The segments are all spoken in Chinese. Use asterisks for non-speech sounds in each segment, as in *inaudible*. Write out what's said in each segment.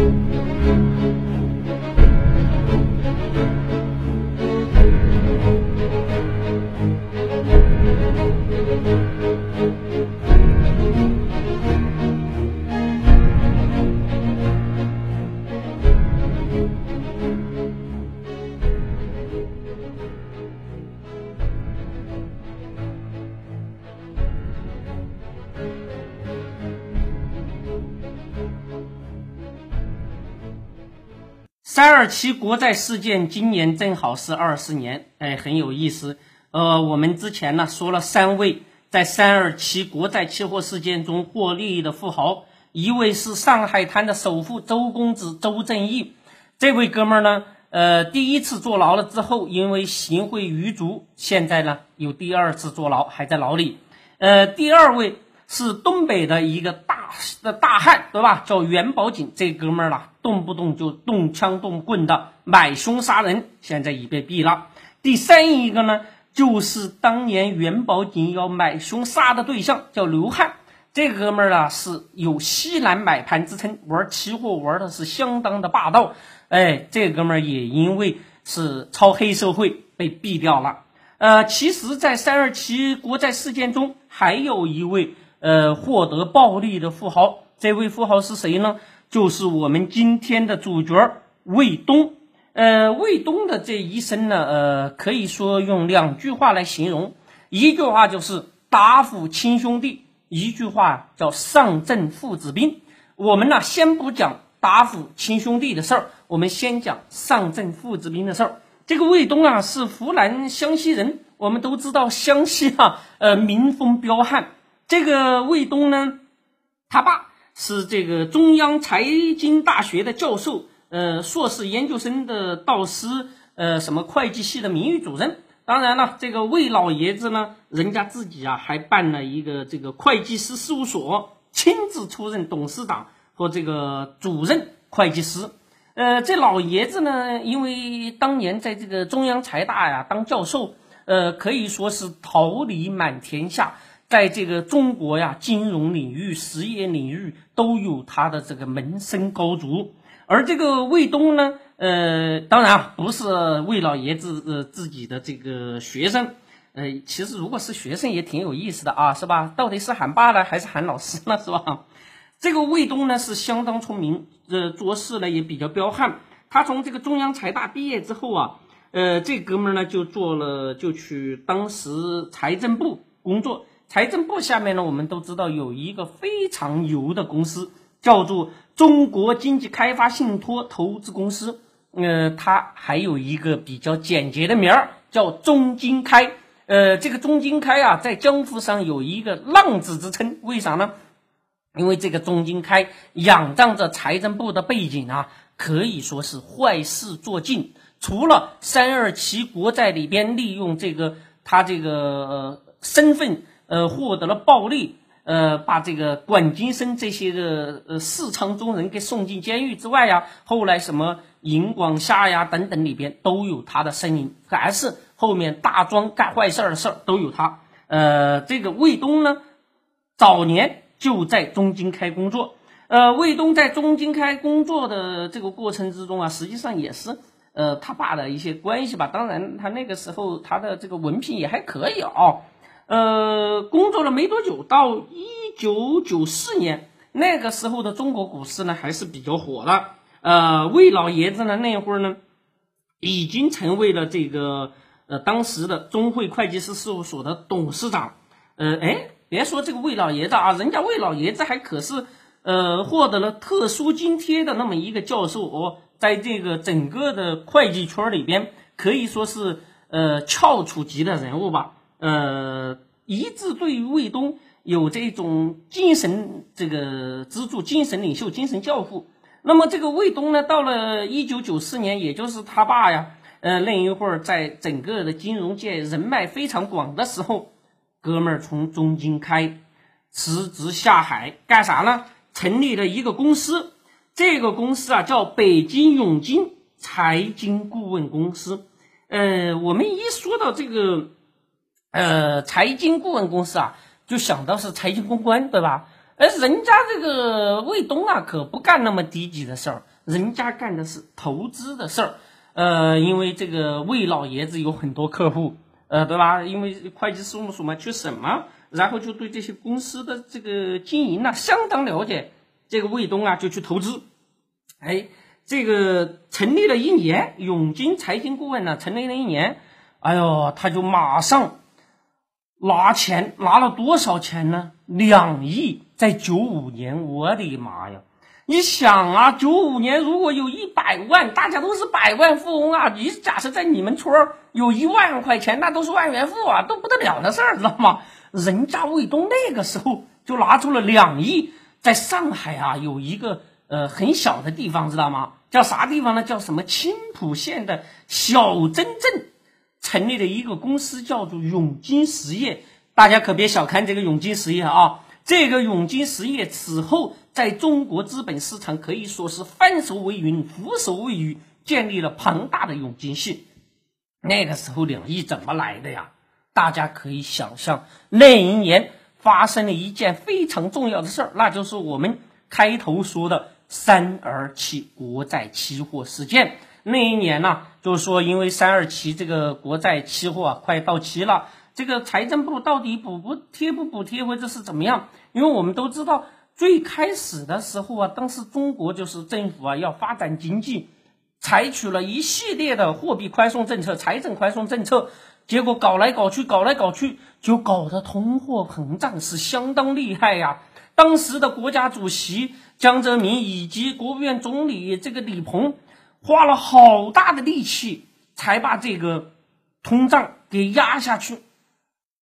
三二七国债事件今年正好是二十年，哎，很有意思。呃，我们之前呢说了三位在三二七国债期货事件中获利的富豪，一位是上海滩的首富周公子周正义，这位哥们儿呢，呃，第一次坐牢了之后，因为行贿逾足，现在呢有第二次坐牢，还在牢里。呃，第二位是东北的一个大的大汉，对吧？叫袁宝锦，这哥们儿啦。动不动就动枪动棍的买凶杀人，现在已被毙了。第三一个呢，就是当年元宝锦要买凶杀的对象叫刘汉，这哥们儿啊是有西南买盘之称，玩期货玩的是相当的霸道。哎，这哥们儿也因为是操黑社会被毙掉了。呃，其实，在三二七国债事件中，还有一位呃获得暴利的富豪，这位富豪是谁呢？就是我们今天的主角卫东，呃，卫东的这一生呢，呃，可以说用两句话来形容，一句话就是打虎亲兄弟，一句话叫上阵父子兵。我们呢，先不讲打虎亲兄弟的事儿，我们先讲上阵父子兵的事儿。这个卫东啊，是湖南湘西人，我们都知道湘西啊，呃，民风彪悍。这个卫东呢，他爸。是这个中央财经大学的教授，呃，硕士研究生的导师，呃，什么会计系的名誉主任。当然了，这个魏老爷子呢，人家自己啊还办了一个这个会计师事务所，亲自出任董事长和这个主任会计师。呃，这老爷子呢，因为当年在这个中央财大呀当教授，呃，可以说是桃李满天下。在这个中国呀，金融领域、实业领域都有他的这个门生高足。而这个卫东呢，呃，当然啊，不是魏老爷子呃自己的这个学生。呃，其实如果是学生也挺有意思的啊，是吧？到底是喊爸呢，还是喊老师呢，是吧？这个卫东呢是相当聪明，呃，做事呢也比较彪悍。他从这个中央财大毕业之后啊，呃，这哥们呢就做了，就去当时财政部工作。财政部下面呢，我们都知道有一个非常牛的公司，叫做中国经济开发信托投资公司。呃，它还有一个比较简洁的名儿，叫中金开。呃，这个中金开啊，在江湖上有一个浪子之称。为啥呢？因为这个中金开仰仗着财政部的背景啊，可以说是坏事做尽。除了三二七国债里边利用这个他这个身份。呃，获得了暴利，呃，把这个管金生这些个呃四仓中人给送进监狱之外呀，后来什么尹广夏呀等等里边都有他的身影，还是后面大庄干坏事的事儿都有他。呃，这个卫东呢，早年就在中金开工作，呃，卫东在中金开工作的这个过程之中啊，实际上也是呃他爸的一些关系吧。当然，他那个时候他的这个文凭也还可以啊。呃，工作了没多久，到一九九四年那个时候的中国股市呢，还是比较火的。呃，魏老爷子呢，那会儿呢，已经成为了这个呃当时的中汇会计师事务所的董事长。呃，哎，别说这个魏老爷子啊，人家魏老爷子还可是呃获得了特殊津贴的那么一个教授哦，在这个整个的会计圈里边，可以说是呃翘楚级的人物吧。呃，一致对于卫东有这种精神这个资助，精神领袖、精神教父。那么这个卫东呢，到了一九九四年，也就是他爸呀，呃，那一会儿在整个的金融界人脉非常广的时候，哥们儿从中金开辞职下海干啥呢？成立了一个公司，这个公司啊叫北京永金财经顾问公司。呃，我们一说到这个。呃，财经顾问公司啊，就想到是财经公关，对吧？而人家这个卫东啊，可不干那么低级的事儿，人家干的是投资的事儿。呃，因为这个魏老爷子有很多客户，呃，对吧？因为会计事务所嘛，去审嘛，然后就对这些公司的这个经营呢相当了解。这个卫东啊，就去投资。哎，这个成立了一年，永金财经顾问呢，成立了一年，哎呦，他就马上拿钱，拿了多少钱呢？两亿，在九五年，我的妈呀！你想啊，九五年如果有一百万，大家都是百万富翁啊！你假设在你们村儿有一万块钱，那都是万元户啊，都不得了的事儿，知道吗？人家卫东那个时候就拿出了两亿，在上海啊有一个呃很小的地方，知道吗？叫啥地方呢？叫什么青浦县的小真镇，成立了一个公司，叫做永金实业。大家可别小看这个永金实业啊！这个永金实业此后。在中国资本市场可以说是翻手为云，覆手为雨，建立了庞大的永金系。那个时候两亿怎么来的呀？大家可以想象，那一年发生了一件非常重要的事儿，那就是我们开头说的三二七国债期货事件。那一年呢，就是说因为三二七这个国债期货啊快到期了，这个财政部到底补不贴不补贴或者是怎么样？因为我们都知道。最开始的时候啊，当时中国就是政府啊要发展经济，采取了一系列的货币宽松政策、财政宽松政策，结果搞来搞去，搞来搞去，就搞得通货膨胀是相当厉害呀。当时的国家主席江泽民以及国务院总理这个李鹏，花了好大的力气才把这个通胀给压下去。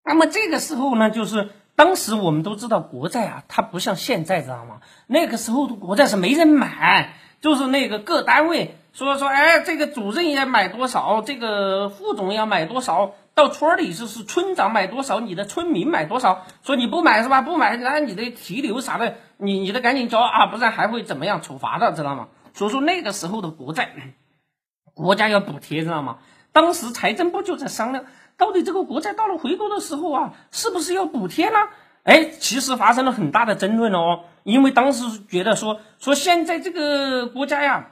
那么这个时候呢，就是。当时我们都知道国债啊，它不像现在，知道吗？那个时候的国债是没人买，就是那个各单位说说，哎，这个主任要买多少，这个副总要买多少，到村里就是村长买多少，你的村民买多少，说你不买是吧？不买，那你的提留啥的，你你得赶紧交啊，不然还会怎么样处罚的，知道吗？所以说那个时候的国债，国家要补贴，知道吗？当时财政部就在商量。到底这个国债到了回购的时候啊，是不是要补贴呢？哎，其实发生了很大的争论哦，因为当时觉得说说现在这个国家呀，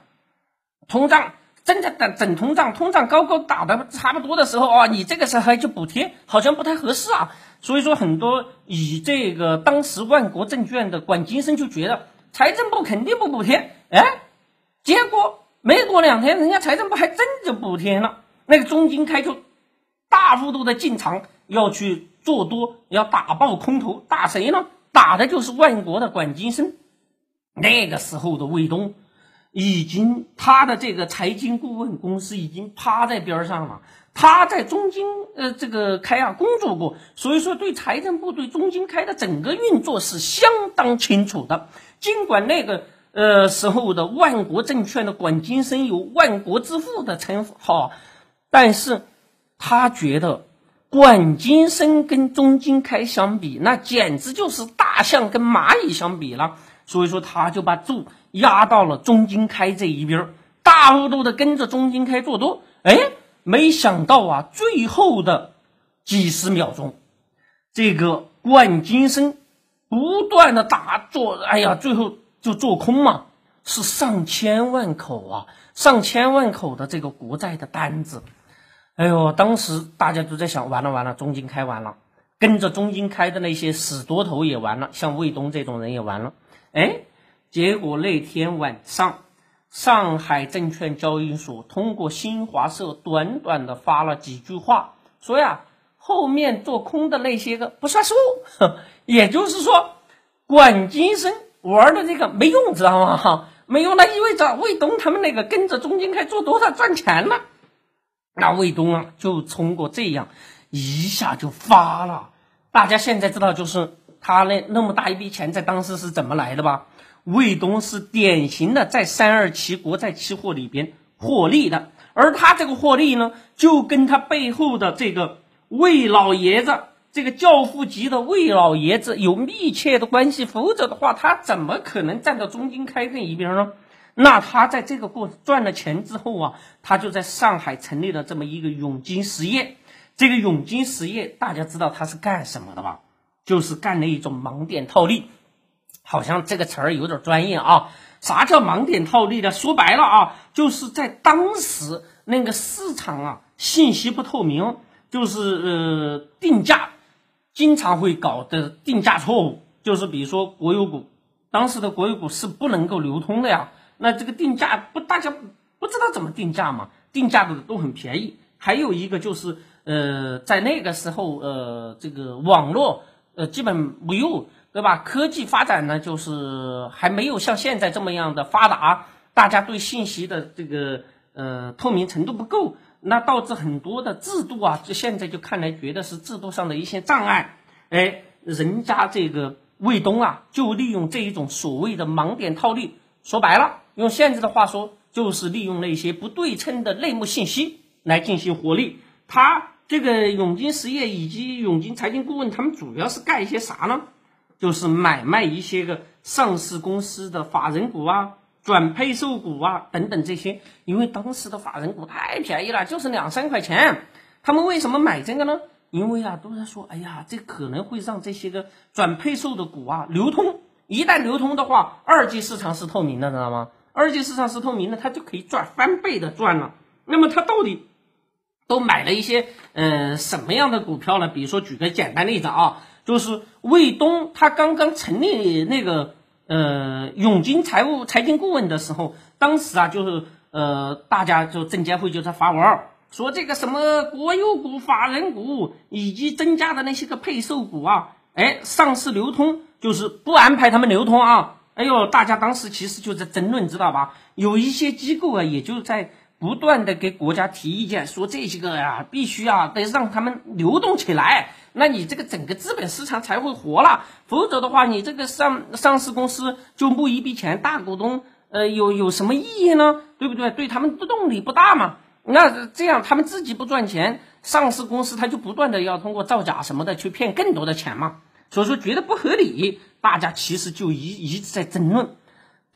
通胀正在等等通胀，通胀高高打的差不多的时候啊，你这个时候还去补贴，好像不太合适啊。所以说很多以这个当时万国证券的管金生就觉得财政部肯定不补贴，哎，结果没过两天，人家财政部还真就补贴了，那个中金开就。大幅度的进场要去做多，要打爆空头，打谁呢？打的就是万国的管金生。那个时候的卫东，已经他的这个财经顾问公司已经趴在边上了。他在中金呃这个开啊工作过，所以说对财政部对中金开的整个运作是相当清楚的。尽管那个呃时候的万国证券的管金生有万国之父的称号，但是。他觉得管金生跟中金开相比，那简直就是大象跟蚂蚁相比了。所以说，他就把注压到了中金开这一边，大幅度的跟着中金开做多。哎，没想到啊，最后的几十秒钟，这个管金生不断的打做，哎呀，最后就做空嘛，是上千万口啊，上千万口的这个国债的单子。哎呦，当时大家都在想，完了完了，中金开完了，跟着中金开的那些死多头也完了，像卫东这种人也完了。哎，结果那天晚上，上海证券交易所通过新华社短短的发了几句话，说呀，后面做空的那些个不算数，*laughs* 也就是说，管金生玩的这个没用，知道吗？哈，*laughs* 没用，那意味着卫东他们那个跟着中间开做多，少赚钱了。那卫东啊，就通过这样一下就发了。大家现在知道，就是他那那么大一笔钱在当时是怎么来的吧？卫东是典型的在三二七国债期货里边获利的，而他这个获利呢，就跟他背后的这个魏老爷子，这个教父级的魏老爷子有密切的关系。否则的话，他怎么可能站到中金开这一边呢？那他在这个过赚了钱之后啊，他就在上海成立了这么一个永金实业。这个永金实业大家知道他是干什么的吧？就是干了一种盲点套利。好像这个词儿有点专业啊。啥叫盲点套利呢？说白了啊，就是在当时那个市场啊，信息不透明，就是呃定价经常会搞的定价错误。就是比如说国有股，当时的国有股是不能够流通的呀。那这个定价不，大家不知道怎么定价嘛？定价的都很便宜。还有一个就是呃，在那个时候呃，这个网络呃基本没有。对吧？科技发展呢，就是还没有像现在这么样的发达，大家对信息的这个呃透明程度不够，那导致很多的制度啊，就现在就看来觉得是制度上的一些障碍。哎，人家这个卫东啊，就利用这一种所谓的盲点套利，说白了，用现在的话说，就是利用那些不对称的内幕信息来进行获利。他这个永金实业以及永金财经顾问，他们主要是干一些啥呢？就是买卖一些个上市公司的法人股啊、转配售股啊等等这些，因为当时的法人股太便宜了，就是两三块钱。他们为什么买这个呢？因为啊，都在说，哎呀，这可能会让这些个转配售的股啊流通。一旦流通的话，二级市场是透明的，知道吗？二级市场是透明的，它就可以赚翻倍的赚了。那么他到底都买了一些呃什么样的股票呢？比如说，举个简单例子啊。就是卫东，他刚刚成立那个呃永金财务财经顾问的时候，当时啊，就是呃大家就证监会就在发文儿说这个什么国有股、法人股以及增加的那些个配售股啊，哎，上市流通就是不安排他们流通啊。哎呦，大家当时其实就在争论，知道吧？有一些机构啊，也就在不断的给国家提意见，说这些个呀，必须啊得让他们流动起来。那你这个整个资本市场才会活了，否则的话，你这个上上市公司就募一笔钱，大股东呃有有什么意义呢？对不对？对他们的动力不大嘛。那这样他们自己不赚钱，上市公司他就不断的要通过造假什么的去骗更多的钱嘛。所以说觉得不合理，大家其实就一一直在争论。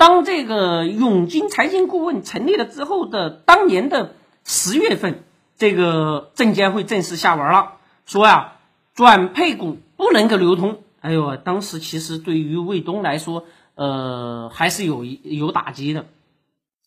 当这个永金财经顾问成立了之后的当年的十月份，这个证监会正式下文了，说呀。转配股不能够流通，哎呦，当时其实对于卫东来说，呃，还是有有打击的。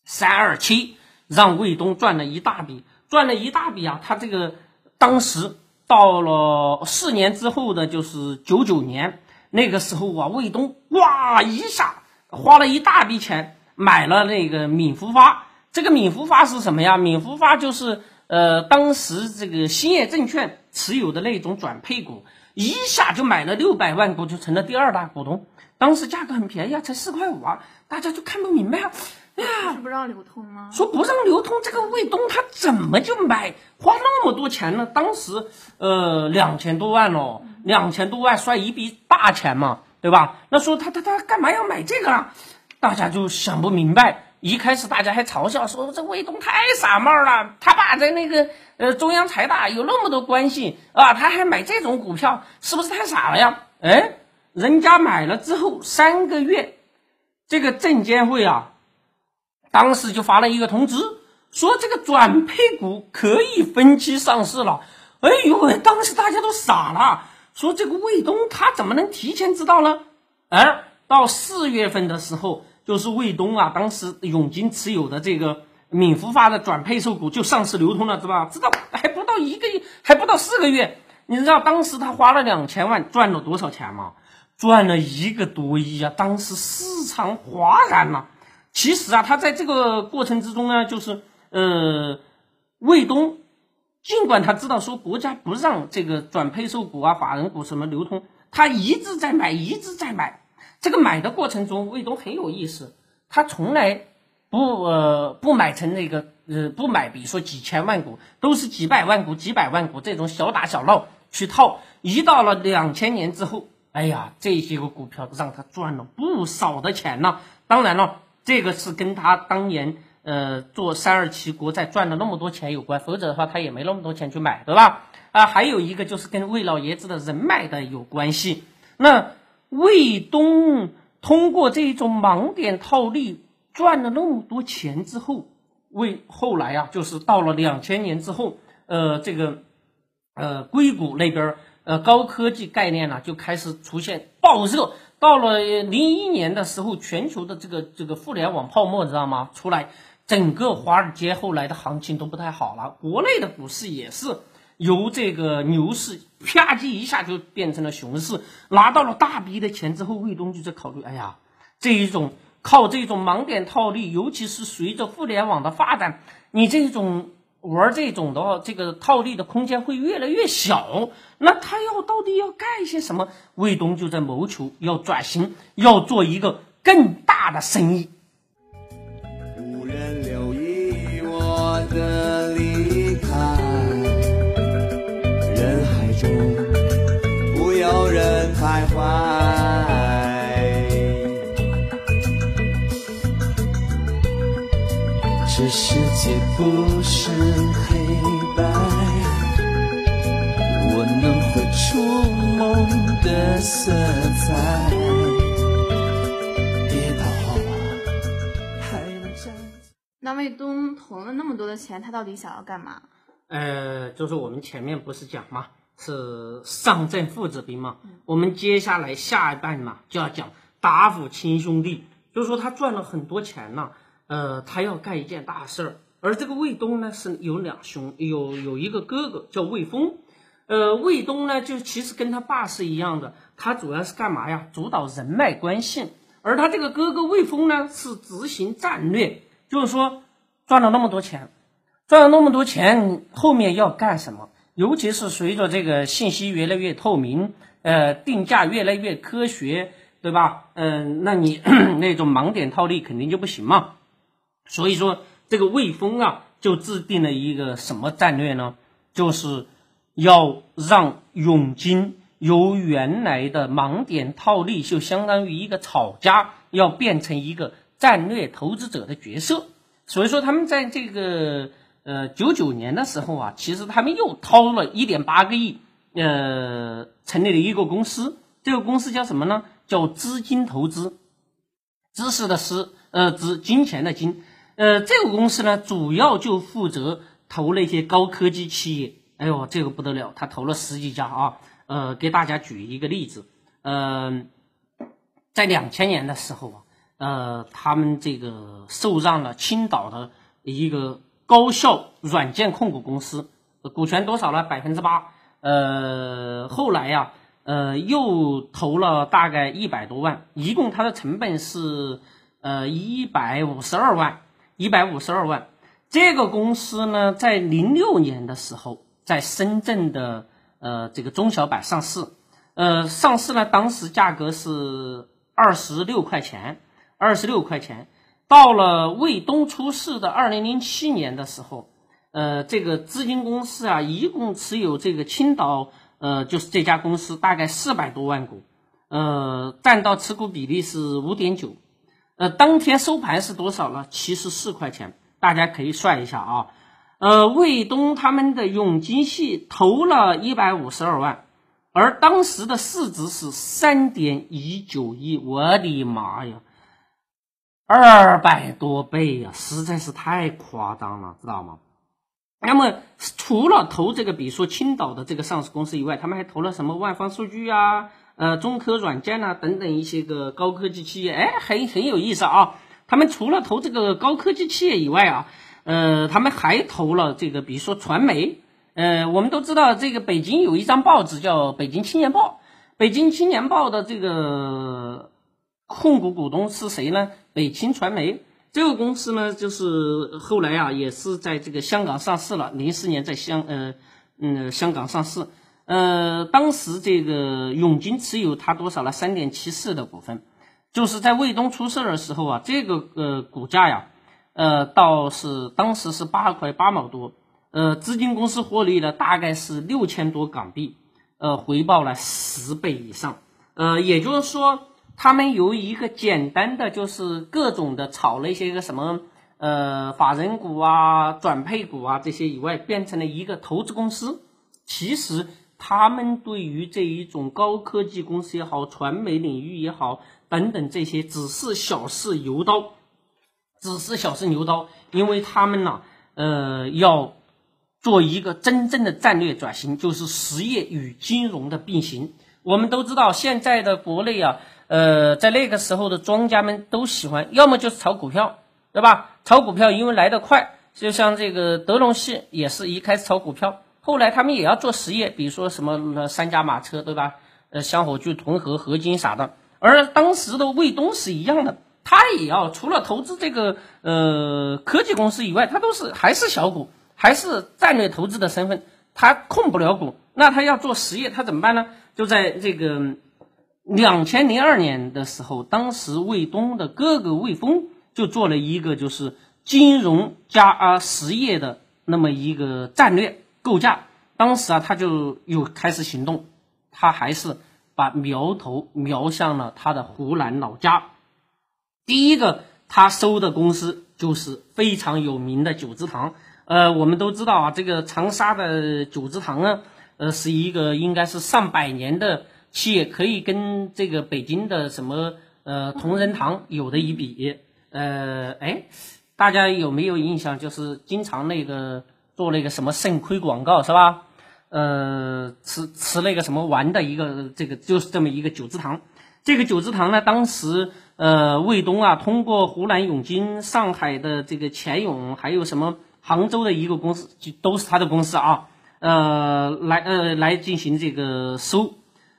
三二七让卫东赚了一大笔，赚了一大笔啊！他这个当时到了四年之后的，就是九九年那个时候啊，卫东哇一下花了一大笔钱买了那个闽福发。这个闽福发是什么呀？闽福发就是呃，当时这个兴业证券。持有的那种转配股，一下就买了六百万股，就成了第二大股东。当时价格很便宜啊，才四块五啊，大家就看不明白啊。哎呀，不让流通吗？说不让流通，这个卫东他怎么就买花那么多钱呢？当时呃两千多万喽，两千多万算一笔大钱嘛，对吧？那说他他他干嘛要买这个啊？大家就想不明白。一开始大家还嘲笑说这卫东太傻帽了，他爸在那个呃中央财大有那么多关系啊，他还买这种股票，是不是太傻了呀？哎，人家买了之后三个月，这个证监会啊，当时就发了一个通知，说这个转配股可以分期上市了。哎呦喂，当时大家都傻了，说这个卫东他怎么能提前知道呢？而到四月份的时候。就是卫东啊，当时永金持有的这个闽福发的转配售股就上市流通了，知道吧？知道还不到一个月，还不到四个月，你知道当时他花了两千万赚了多少钱吗？赚了一个多亿啊！当时市场哗然了。其实啊，他在这个过程之中呢，就是呃，卫东尽管他知道说国家不让这个转配售股啊、法人股什么流通，他一直在买，一直在买。这个买的过程中，魏东很有意思，他从来不呃不买成那个呃不买，比如说几千万股，都是几百万股、几百万股这种小打小闹去套。一到了两千年之后，哎呀，这些个股票让他赚了不少的钱呢。当然了，这个是跟他当年呃做三二七国债赚了那么多钱有关，否则的话他也没那么多钱去买，对吧？啊，还有一个就是跟魏老爷子的人脉的有关系。那。魏东通过这种盲点套利赚了那么多钱之后，为后来啊，就是到了两千年之后，呃，这个呃硅谷那边呃高科技概念呢就开始出现爆热，到了零一年的时候，全球的这个这个互联网泡沫，知道吗？出来，整个华尔街后来的行情都不太好了，国内的股市也是由这个牛市啪叽一下就变成了熊市，拿到了大笔的钱之后，卫东就在考虑，哎呀，这一种靠这种盲点套利，尤其是随着互联网的发展，你这种。玩这种的话，这个套利的空间会越来越小。那他要到底要干一些什么？卫东就在谋求要转型，要做一个更大的生意。人留意我的离开，人海中不有人徘徊。这世界不是黑白，我能绘出梦的色彩。卫东投了那么多的钱，他到底想要干嘛？呃，就是我们前面不是讲嘛，是上阵父子兵嘛。我们接下来下一半嘛，就要讲打虎亲兄弟，就是说他赚了很多钱呢。呃，他要干一件大事儿，而这个卫东呢是有两兄，有有一个哥哥叫卫峰，呃，卫东呢就其实跟他爸是一样的，他主要是干嘛呀？主导人脉关系，而他这个哥哥卫峰呢是执行战略，就是说赚了那么多钱，赚了那么多钱，后面要干什么？尤其是随着这个信息越来越透明，呃，定价越来越科学，对吧？嗯，那你 *coughs* 那种盲点套利肯定就不行嘛。所以说，这个魏峰啊，就制定了一个什么战略呢？就是要让永金由原来的盲点套利，就相当于一个炒家，要变成一个战略投资者的角色。所以说，他们在这个呃九九年的时候啊，其实他们又掏了一点八个亿，呃，成立了一个公司。这个公司叫什么呢？叫资金投资，知识的知，呃，资金钱的金。呃，这个公司呢，主要就负责投那些高科技企业。哎呦，这个不得了，他投了十几家啊。呃，给大家举一个例子，嗯，在两千年的时候啊，呃，他们这个受让了青岛的一个高效软件控股公司，股权多少呢？百分之八。呃，后来呀，呃，又投了大概一百多万，一共它的成本是呃一百五十二万。一百五十二万，这个公司呢，在零六年的时候，在深圳的呃这个中小板上市，呃上市呢，当时价格是二十六块钱，二十六块钱。到了卫东出事的二零零七年的时候，呃这个资金公司啊，一共持有这个青岛呃就是这家公司大概四百多万股，呃占到持股比例是五点九。呃，当天收盘是多少呢？七十四块钱，大家可以算一下啊。呃，卫东他们的永金系投了一百五十二万，而当时的市值是三点一九亿，我的妈呀，二百多倍呀，实在是太夸张了，知道吗？那么除了投这个，比如说青岛的这个上市公司以外，他们还投了什么万方数据啊？呃，中科软件呐，等等一些个高科技企业，哎，很很有意思啊。他们除了投这个高科技企业以外啊，呃，他们还投了这个，比如说传媒。呃，我们都知道这个北京有一张报纸叫《北京青年报》，北京青年报的这个控股股东是谁呢？北青传媒这个公司呢，就是后来啊，也是在这个香港上市了，零四年在香呃嗯香港上市。呃，当时这个永金持有它多少呢？三点七四的股份，就是在卫东出事的时候啊，这个呃股价呀，呃，倒是当时是八块八毛多，呃，资金公司获利了大概是六千多港币，呃，回报了十倍以上，呃，也就是说，他们由一个简单的就是各种的炒了一些个什么呃法人股啊、转配股啊这些以外，变成了一个投资公司，其实。他们对于这一种高科技公司也好，传媒领域也好，等等这些，只是小试牛刀，只是小试牛刀，因为他们呢，呃，要做一个真正的战略转型，就是实业与金融的并行。我们都知道，现在的国内啊，呃，在那个时候的庄家们都喜欢，要么就是炒股票，对吧？炒股票因为来得快，就像这个德隆系也是一开始炒股票，后来他们也要做实业，比如说什么三驾马车，对吧？呃，香火炬、铜合、合金啥的。而当时的卫东是一样的，他也要除了投资这个呃科技公司以外，他都是还是小股，还是战略投资的身份，他控不了股，那他要做实业，他怎么办呢？就在这个两千零二年的时候，当时卫东的哥哥卫峰就做了一个就是金融加啊实业的那么一个战略构架，当时啊他就又开始行动，他还是把苗头瞄向了他的湖南老家。第一个他收的公司就是非常有名的九芝堂。呃，我们都知道啊，这个长沙的九芝堂呢。呃，是一个应该是上百年的企业，可以跟这个北京的什么呃同仁堂有的一比。呃，哎，大家有没有印象？就是经常那个做那个什么肾亏广告是吧？呃，吃吃那个什么丸的一个这个就是这么一个九芝堂。这个九芝堂呢，当时呃卫东啊，通过湖南永金、上海的这个钱永，还有什么杭州的一个公司，就都是他的公司啊。呃，来呃来进行这个收，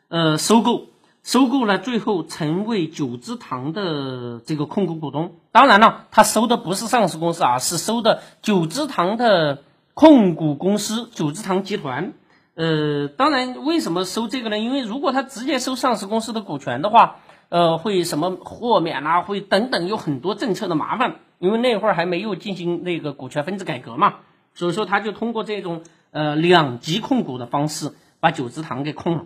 呃收购，收购了，最后成为九芝堂的这个控股股东。当然了，他收的不是上市公司啊，是收的九芝堂的控股公司九芝堂集团。呃，当然，为什么收这个呢？因为如果他直接收上市公司的股权的话，呃，会什么豁免啊，会等等，有很多政策的麻烦。因为那会儿还没有进行那个股权分置改革嘛，所以说他就通过这种。呃，两级控股的方式把九芝堂给控了，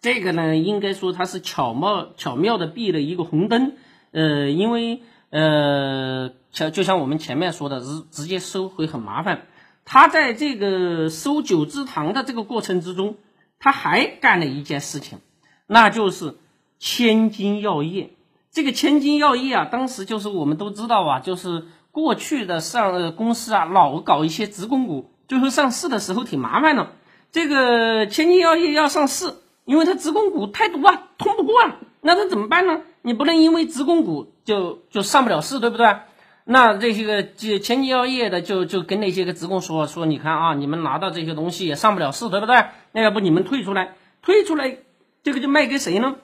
这个呢，应该说它是巧妙巧妙的避了一个红灯。呃，因为呃，像就像我们前面说的，直直接收回很麻烦。他在这个收九芝堂的这个过程之中，他还干了一件事情，那就是千金药业。这个千金药业啊，当时就是我们都知道啊，就是过去的上呃公司啊，老搞一些职工股。最后上市的时候挺麻烦的，这个千金药业要上市，因为它职工股太多啊，通不过啊，那它怎么办呢？你不能因为职工股就就上不了市，对不对？那这些个千金药业的就就跟那些个职工说说，你看啊，你们拿到这些东西也上不了市，对不对？那要不你们退出来，退出来，这个就卖给谁呢？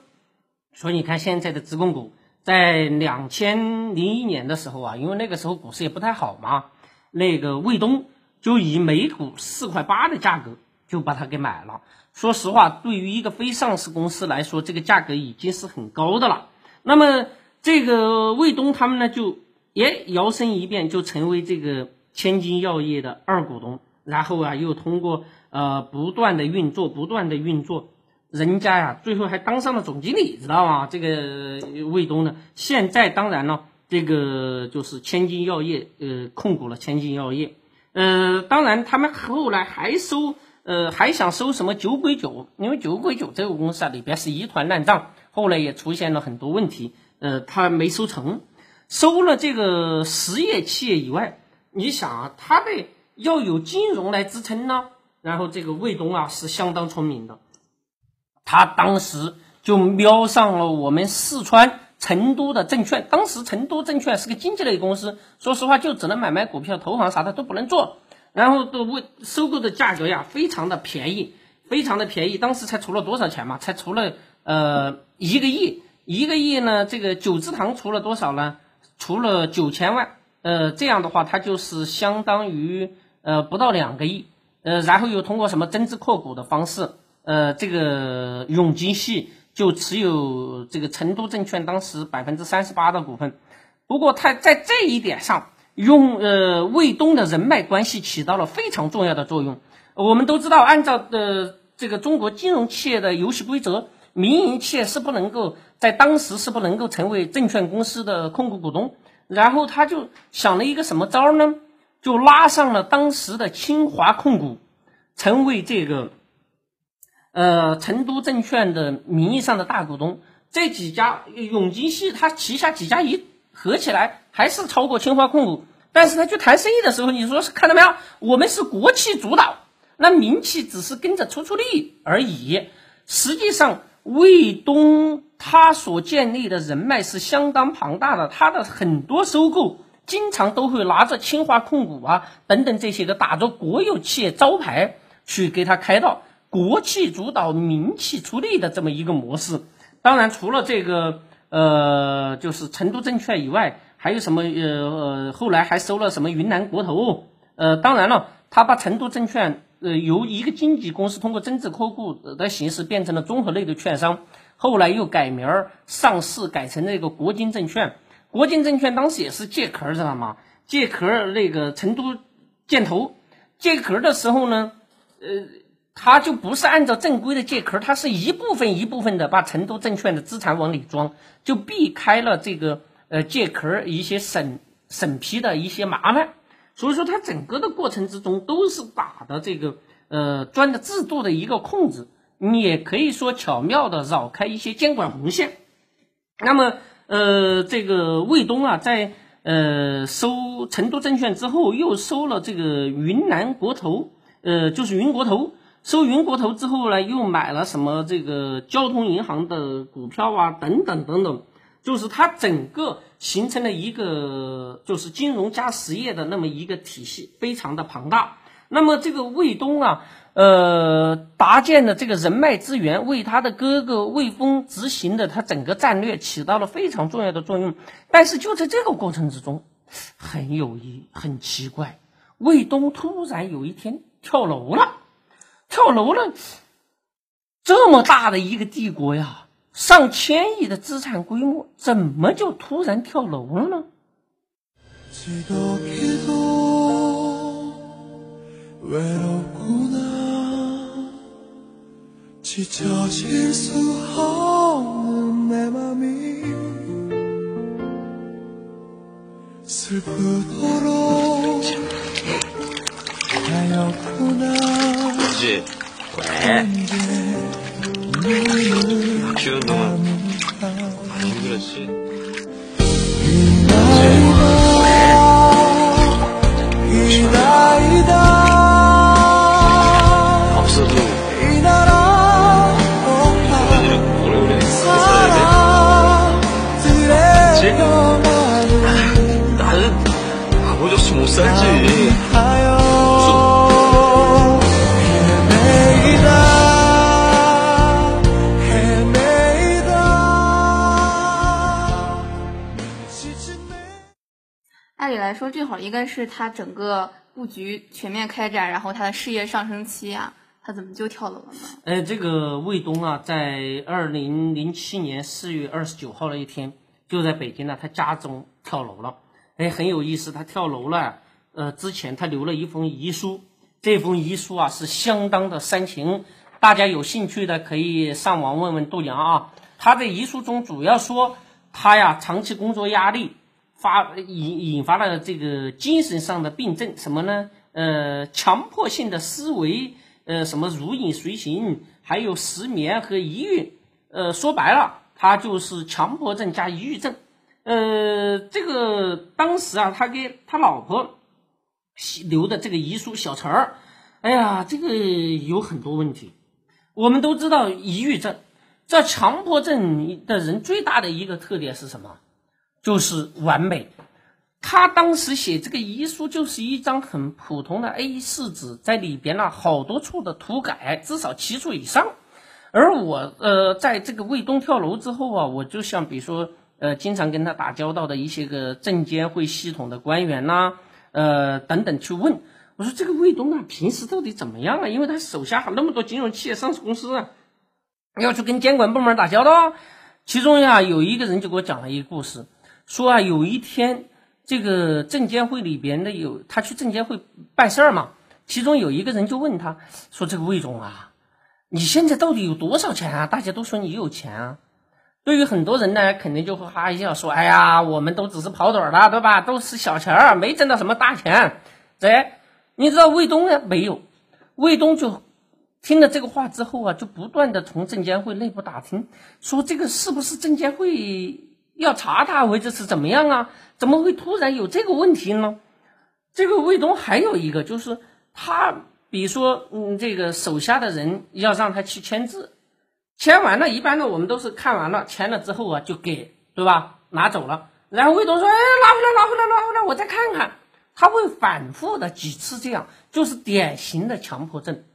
所以你看现在的职工股，在两千零一年的时候啊，因为那个时候股市也不太好嘛，那个卫东。就以每股四块八的价格就把它给买了。说实话，对于一个非上市公司来说，这个价格已经是很高的了。那么这个卫东他们呢，就也摇身一变，就成为这个千金药业的二股东。然后啊，又通过呃不断的运作，不断的运作，人家呀，最后还当上了总经理，知道吗？这个卫东呢，现在当然了，这个就是千金药业呃控股了千金药业。呃，当然，他们后来还收，呃，还想收什么酒鬼酒，因为酒鬼酒这个公司啊里边是一团烂账，后来也出现了很多问题，呃，他没收成，收了这个实业企业以外，你想啊，他得要有金融来支撑呢，然后这个卫东啊是相当聪明的，他当时就瞄上了我们四川。成都的证券，当时成都证券是个经纪类公司，说实话就只能买卖股票、投行啥的都不能做。然后都为收购的价格呀，非常的便宜，非常的便宜。当时才出了多少钱嘛？才出了呃一个亿，一个亿呢？这个九芝堂出了多少呢？出了九千万。呃，这样的话，它就是相当于呃不到两个亿。呃，然后又通过什么增资扩股的方式，呃，这个永金系。就持有这个成都证券当时百分之三十八的股份，不过他在这一点上用呃卫东的人脉关系起到了非常重要的作用。我们都知道，按照的这个中国金融企业的游戏规则，民营企业是不能够在当时是不能够成为证券公司的控股股东。然后他就想了一个什么招呢？就拉上了当时的清华控股，成为这个。呃，成都证券的名义上的大股东，这几家永金系，它旗下几家一合起来还是超过清华控股。但是他去谈生意的时候，你说是看到没有？我们是国企主导，那民企只是跟着出出力而已。实际上，卫东他所建立的人脉是相当庞大的，他的很多收购经常都会拿着清华控股啊等等这些个打着国有企业招牌去给他开道，国企主导，民企出力的这么一个模式。当然，除了这个呃，就是成都证券以外，还有什么呃呃，后来还收了什么云南国投。呃，当然了，他把成都证券呃由一个经纪公司通过增资扩股的形式变成了综合类的券商，后来又改名儿上市，改成那个国金证券。国金证券当时也是借壳，知道吗？借壳那个成都建投借壳的时候呢，呃。他就不是按照正规的借壳，他是一部分一部分的把成都证券的资产往里装，就避开了这个呃借壳一些审审批的一些麻烦。所以说，它整个的过程之中都是打的这个呃钻的制度的一个空子，你也可以说巧妙的绕开一些监管红线。那么呃，这个卫东啊，在呃收成都证券之后，又收了这个云南国投，呃，就是云国投。收云国投之后呢，又买了什么这个交通银行的股票啊，等等等等，就是它整个形成了一个就是金融加实业的那么一个体系，非常的庞大。那么这个卫东啊，呃，搭建的这个人脉资源，为他的哥哥卫峰执行的他整个战略起到了非常重要的作用。但是就在这个过程之中，很有意很奇怪，卫东突然有一天跳楼了。跳楼了！这么大的一个帝国呀，上千亿的资产规模，怎么就突然跳楼了呢？しいこれ。ね1 0 0 0按理来说，这会儿应该是他整个布局全面开展，然后他的事业上升期啊，他怎么就跳楼了呢？呃，这个卫东啊，在二零零七年四月二十九号的一天，就在北京呢，他家中跳楼了。哎，很有意思，他跳楼了。呃，之前他留了一封遗书，这封遗书啊是相当的煽情，大家有兴趣的可以上网问问度娘啊。他在遗书中主要说，他呀长期工作压力。发引引发了这个精神上的病症，什么呢？呃，强迫性的思维，呃，什么如影随形，还有失眠和抑郁。呃，说白了，他就是强迫症加抑郁症。呃，这个当时啊，他给他老婆留的这个遗书小词儿，哎呀，这个有很多问题。我们都知道，抑郁症这强迫症的人最大的一个特点是什么？就是完美，他当时写这个遗书就是一张很普通的 A 四纸，在里边呢好多处的涂改，至少七处以上。而我呃，在这个卫东跳楼之后啊，我就像比如说呃，经常跟他打交道的一些个证监会系统的官员呐，呃等等去问，我说这个卫东啊，平时到底怎么样啊？因为他手下那么多金融企业、上市公司啊，要去跟监管部门打交道。其中呀，有一个人就给我讲了一个故事。说啊，有一天，这个证监会里边的有他去证监会办事儿嘛，其中有一个人就问他说：“这个魏总啊，你现在到底有多少钱啊？大家都说你有钱啊。”对于很多人呢，肯定就会哈一笑说：“哎呀，我们都只是跑腿儿的，对吧？都是小钱儿，没挣到什么大钱。”这你知道魏东呢？没有，魏东就听了这个话之后啊，就不断的从证监会内部打听，说这个是不是证监会？要查他或者是怎么样啊？怎么会突然有这个问题呢？这个卫东还有一个就是他，比如说，嗯，这个手下的人要让他去签字，签完了，一般的我们都是看完了签了之后啊就给，对吧？拿走了，然后卫东说：“哎，拿回来，拿回来，拿回来，我再看看。”他会反复的几次这样，就是典型的强迫症。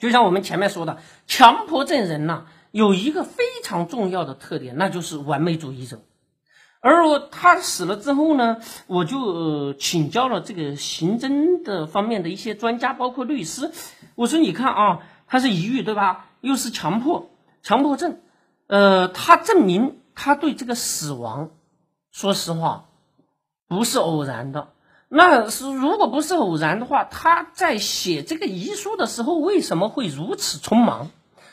就像我们前面说的，强迫症人呐，有一个非常重要的特点，那就是完美主义者。而我他死了之后呢，我就、呃请教了这个刑侦的方面的一些专家，包括律师。我说，你看啊，他是抑郁对吧？又是强迫强迫症，呃，他证明他对这个死亡，说实话，不是偶然的。那是如果不是偶然的话，他在写这个遗书的时候，为什么会如此匆忙？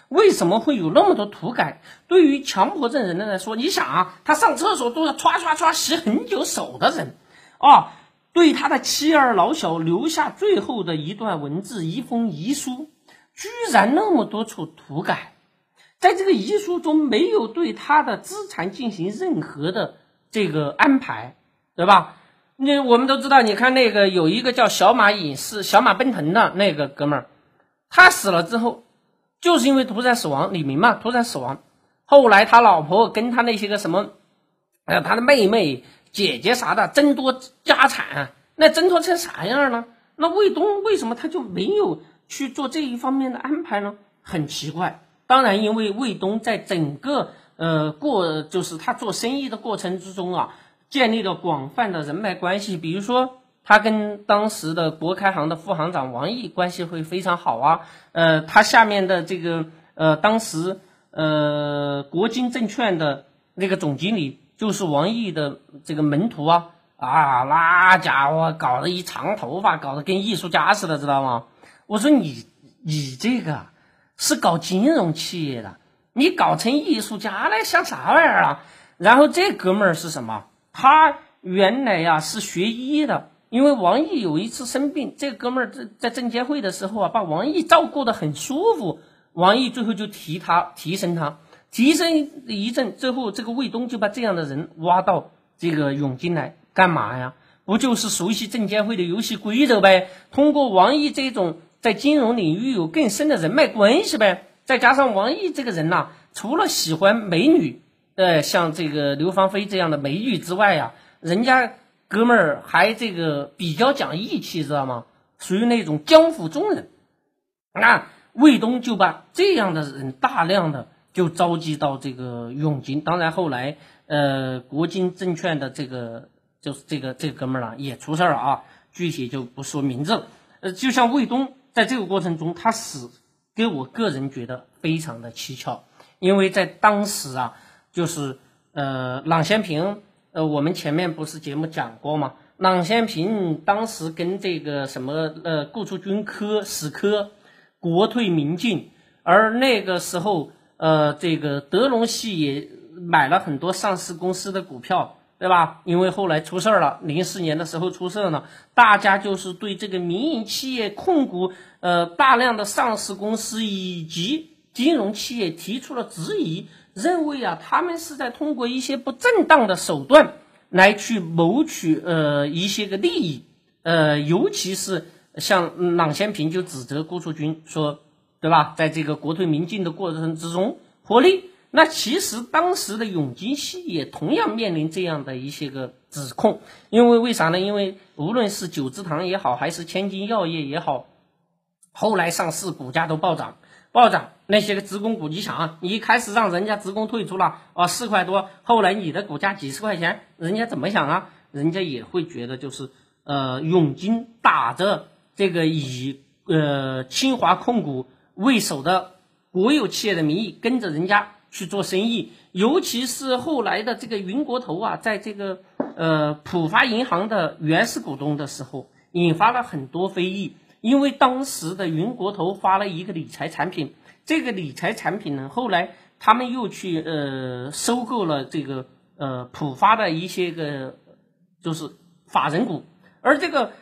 为什么会有那么多涂改？对于强迫症人来说，你想啊，他上厕所都要唰唰唰洗很久手的人，啊，对他的妻儿老小留下最后的一段文字，一封遗书，居然那么多处涂改，在这个遗书中没有对他的资产进行任何的这个安排，对吧？那我们都知道，你看那个有一个叫小马隐士、小马奔腾的那个哥们儿，他死了之后，就是因为突然死亡，李明嘛，突然死亡。后来他老婆跟他那些个什么，呃，他的妹妹、姐姐啥的争夺家产，那争夺成啥样呢？那卫东为什么他就没有去做这一方面的安排呢？很奇怪。当然，因为卫东在整个呃过，就是他做生意的过程之中啊。建立了广泛的人脉关系，比如说他跟当时的国开行的副行长王毅关系会非常好啊。呃，他下面的这个呃，当时呃国金证券的那个总经理就是王毅的这个门徒啊啊，那家伙搞得一长头发，搞得跟艺术家似的，知道吗？我说你你这个是搞金融企业的，你搞成艺术家了，像啥玩意儿啊？然后这哥们儿是什么？他原来呀是学医的，因为王毅有一次生病，这哥们儿在在证监会的时候啊，把王毅照顾得很舒服。王毅最后就提他提升他，提升一阵之后，这个卫东就把这样的人挖到这个永金来干嘛呀？不就是熟悉证监会的游戏规则呗？通过王毅这种在金融领域有更深的人脉关系呗？再加上王毅这个人呐，除了喜欢美女。呃，像这个刘芳菲这样的美女之外呀，人家哥们儿还这个比较讲义气，知道吗？属于那种江湖中人。那卫东就把这样的人大量的就召集到这个永金。当然后来，呃，国金证券的这个就是这个这哥们儿啊，也出事儿了啊，具体就不说名字了。呃，就像卫东在这个过程中，他死给我个人觉得非常的蹊跷，因为在当时啊。就是呃，郎咸平，呃，我们前面不是节目讲过吗？郎咸平当时跟这个什么呃，顾促军科死磕，国退民进，而那个时候呃，这个德隆系也买了很多上市公司的股票，对吧？因为后来出事儿了，零四年的时候出事儿了，大家就是对这个民营企业控股呃大量的上市公司以及金融企业提出了质疑。认为啊，他们是在通过一些不正当的手段来去谋取呃一些个利益，呃，尤其是像郎咸平就指责郭树军说，对吧？在这个国退民进的过程之中获利。那其实当时的永金系也同样面临这样的一些个指控，因为为啥呢？因为无论是九芝堂也好，还是千金药业也好，后来上市股价都暴涨。暴涨那些个职工股，你想啊，你一开始让人家职工退出了啊四块多，后来你的股价几十块钱，人家怎么想啊？人家也会觉得就是呃永金打着这个以呃清华控股为首的国有企业的名义跟着人家去做生意，尤其是后来的这个云国投啊，在这个呃浦发银行的原始股东的时候，引发了很多非议。因为当时的云国投发了一个理财产品，这个理财产品呢，后来他们又去呃收购了这个呃浦发的一些个就是法人股，而这个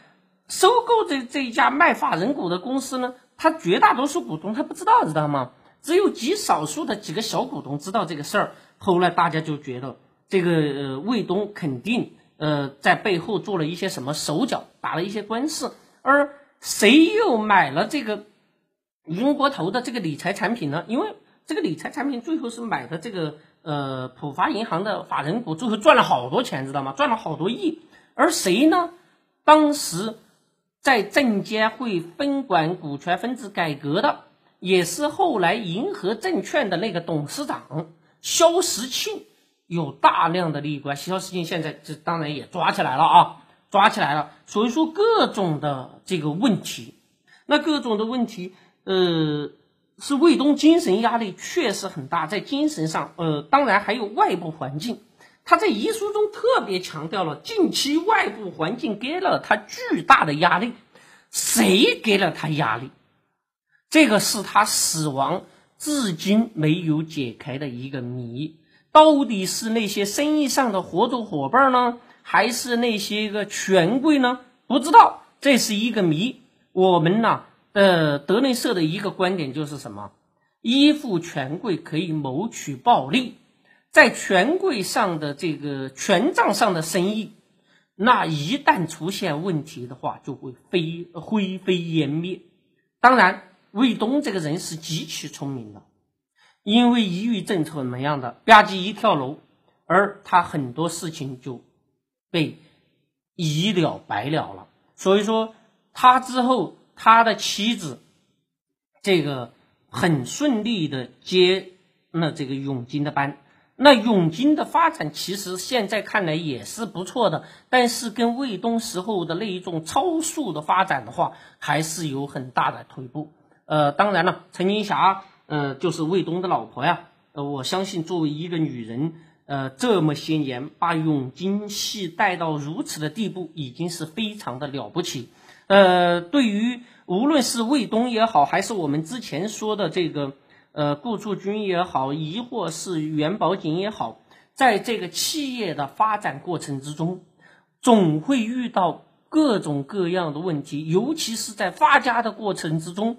收购这这一家卖法人股的公司呢，他绝大多数股东他不知道，知道吗？只有极少数的几个小股东知道这个事儿。后来大家就觉得这个呃卫东肯定呃在背后做了一些什么手脚，打了一些官司，而。谁又买了这个云国投的这个理财产品呢？因为这个理财产品最后是买的这个呃浦发银行的法人股，最后赚了好多钱，知道吗？赚了好多亿。而谁呢？当时在证监会分管股权分置改革的，也是后来银河证券的那个董事长肖时庆，有大量的利益关系。肖时庆现在这当然也抓起来了啊，抓起来了。所以说各种的这个问题，那各种的问题，呃。是卫东精神压力确实很大，在精神上，呃，当然还有外部环境。他在遗书中特别强调了，近期外部环境给了他巨大的压力。谁给了他压力？这个是他死亡至今没有解开的一个谜。到底是那些生意上的合作伙伴呢，还是那些个权贵呢？不知道，这是一个谜。我们呢？呃，德林社的一个观点就是什么？依附权贵可以谋取暴利，在权贵上的这个权杖上的生意，那一旦出现问题的话，就会飞灰飞烟灭。当然，卫东这个人是极其聪明的，因为一遇政策怎么样的，吧唧一跳楼，而他很多事情就被一了百了了。所以说，他之后。他的妻子，这个很顺利的接了这个永金的班。那永金的发展其实现在看来也是不错的，但是跟卫东时候的那一种超速的发展的话，还是有很大的退步。呃，当然了，陈金霞，呃，就是卫东的老婆呀。呃，我相信作为一个女人，呃，这么些年把永金系带到如此的地步，已经是非常的了不起。呃，对于无论是卫东也好，还是我们之前说的这个呃顾祝军也好，亦或是元宝锦也好，在这个企业的发展过程之中，总会遇到各种各样的问题，尤其是在发家的过程之中，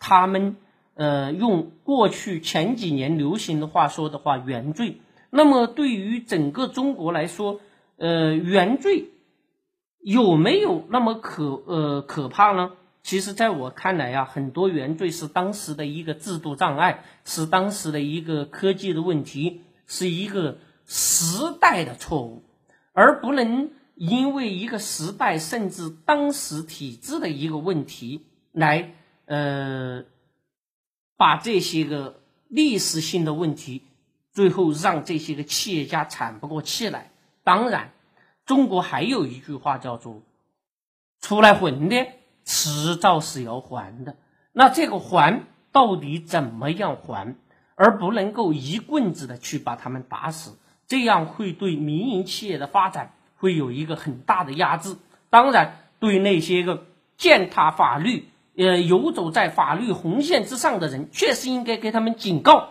他们呃用过去前几年流行的话说的话，原罪。那么对于整个中国来说，呃，原罪。有没有那么可呃可怕呢？其实，在我看来啊，很多原罪是当时的一个制度障碍，是当时的一个科技的问题，是一个时代的错误，而不能因为一个时代甚至当时体制的一个问题来呃把这些个历史性的问题，最后让这些个企业家喘不过气来。当然。中国还有一句话叫做“出来混的，迟早是要还的”。那这个还到底怎么样还，而不能够一棍子的去把他们打死，这样会对民营企业的发展会有一个很大的压制。当然，对那些个践踏法律、呃游走在法律红线之上的人，确实应该给他们警告，